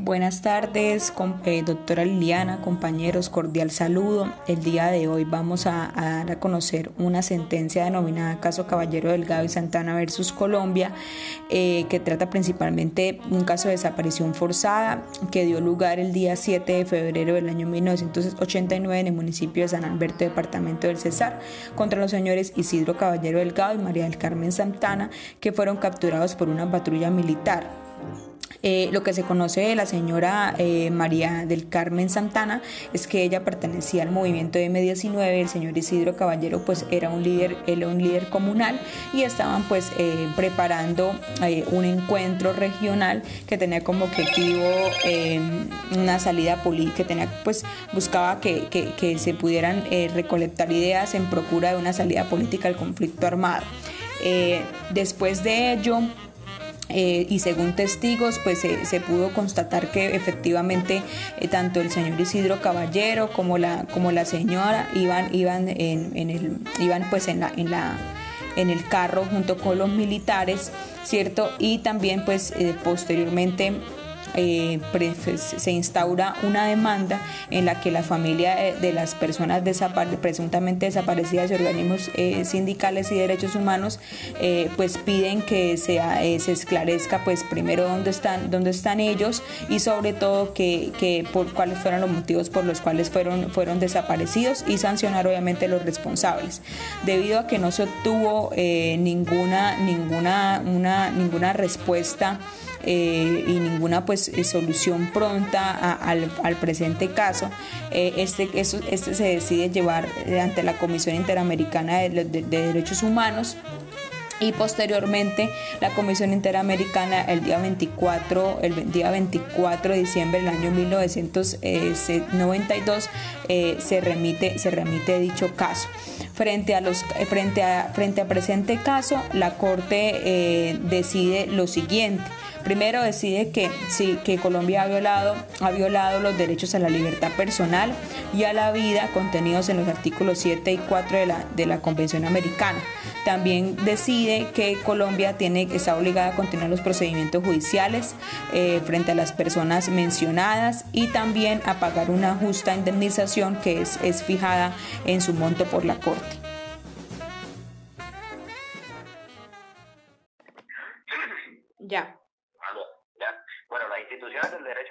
Buenas tardes, eh, doctora Liliana, compañeros, cordial saludo. El día de hoy vamos a, dar a conocer una sentencia denominada Caso Caballero Delgado y Santana versus Colombia, eh, que trata principalmente un caso de desaparición forzada que dio lugar el día 7 de febrero del año 1989 en el municipio de San Alberto, departamento del Cesar, contra los señores Isidro Caballero Delgado y María del Carmen Santana, que fueron capturados por una patrulla militar. Eh, lo que se conoce de la señora eh, María del Carmen Santana es que ella pertenecía al movimiento de M19, el señor Isidro Caballero pues era un líder, era un líder comunal y estaban pues eh, preparando un encuentro regional que tenía como objetivo una salida política, que tenía pues buscaba que se pudieran recolectar ideas en procura de una salida política al conflicto armado. después de ello, eh, y según testigos, pues se pudo constatar que efectivamente eh, tanto el señor Isidro Caballero como la, como la señora iban, iban, en, en el, iban pues en la, en la en el carro junto con los militares, ¿cierto? Y también pues eh, posteriormente eh, se instaura una demanda en la que la familia de las personas presuntamente desaparecidas y organismos eh, sindicales y derechos humanos eh, pues piden que sea, se esclarezca pues primero dónde están, dónde están ellos y sobre todo que, que, por cuáles fueron los motivos por los cuales fueron, fueron desaparecidos y sancionar obviamente los responsables. Debido a que no se obtuvo ninguna, ninguna, una, ninguna respuesta y ninguna pues eh, solución pronta al, presente caso, eh, este, este se decide llevar ante la Comisión Interamericana de, Derechos Humanos y posteriormente la Comisión Interamericana el día 24 el día 24 de diciembre del año 1992 se remite se remite dicho caso frente a los frente a frente a presente caso la corte decide lo siguiente Primero decide que, sí, que Colombia ha violado, ha violado los derechos a la libertad personal y a la vida contenidos en los artículos 7 y 4 de la, de la Convención Americana. También decide que Colombia tiene, está obligada a continuar los procedimientos judiciales eh, frente a las personas mencionadas y también a pagar una justa indemnización que es, es fijada en su monto por la Corte.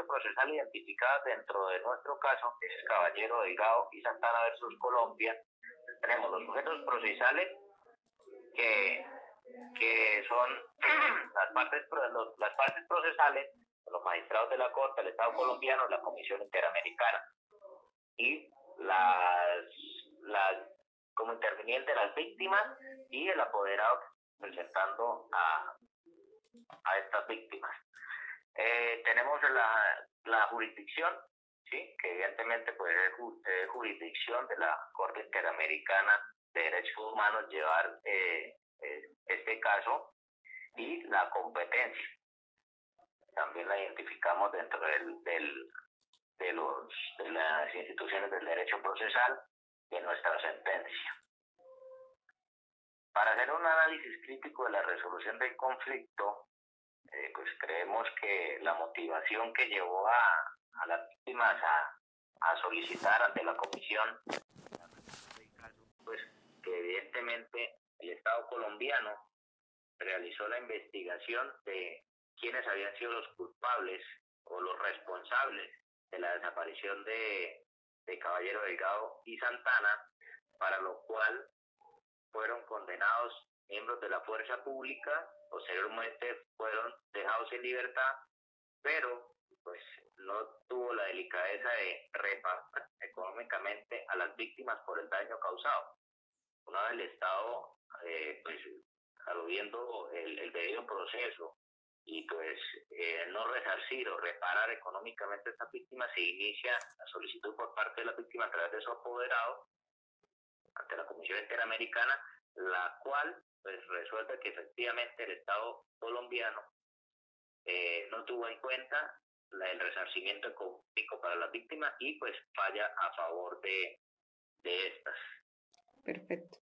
Procesal identificadas dentro de nuestro caso, que es Caballero, Delgado y Santana versus Colombia, tenemos los sujetos procesales que, que son las partes, las partes procesales, los magistrados de la Corte, el Estado colombiano, la Comisión Interamericana y las, las como interviniente las víctimas y el apoderado presentando a, a estas víctimas. Eh, tenemos la, jurisdicción, ¿sí? que evidentemente pues, es jurisdicción de la Corte Interamericana de Derechos Humanos llevar eh, eh, este caso y la competencia. También la identificamos dentro del, de, los, de las instituciones del derecho procesal de nuestra sentencia. Para hacer un análisis crítico de la resolución del conflicto, eh, pues creemos que la motivación que llevó a, a las víctimas a, a solicitar ante la comisión, pues que evidentemente el Estado colombiano realizó la investigación de quiénes habían sido los culpables o los responsables de la desaparición de, de Caballero Delgado y Santana, para lo cual fueron condenados miembros de la fuerza pública, posteriormente fueron dejados en libertad, pero pues no tuvo la delicadeza de reparar económicamente a las víctimas por el daño causado. Una vez el Estado, eh, pues aludiendo el, el, debido proceso y pues eh, no resarcir o reparar económicamente a estas víctimas, se inicia la solicitud por parte de la víctima a través de su apoderado Comisión Interamericana, la cual pues resuelve que efectivamente el Estado colombiano eh, no tuvo en cuenta el resarcimiento económico para las víctimas y pues falla a favor de, de estas. Perfecto.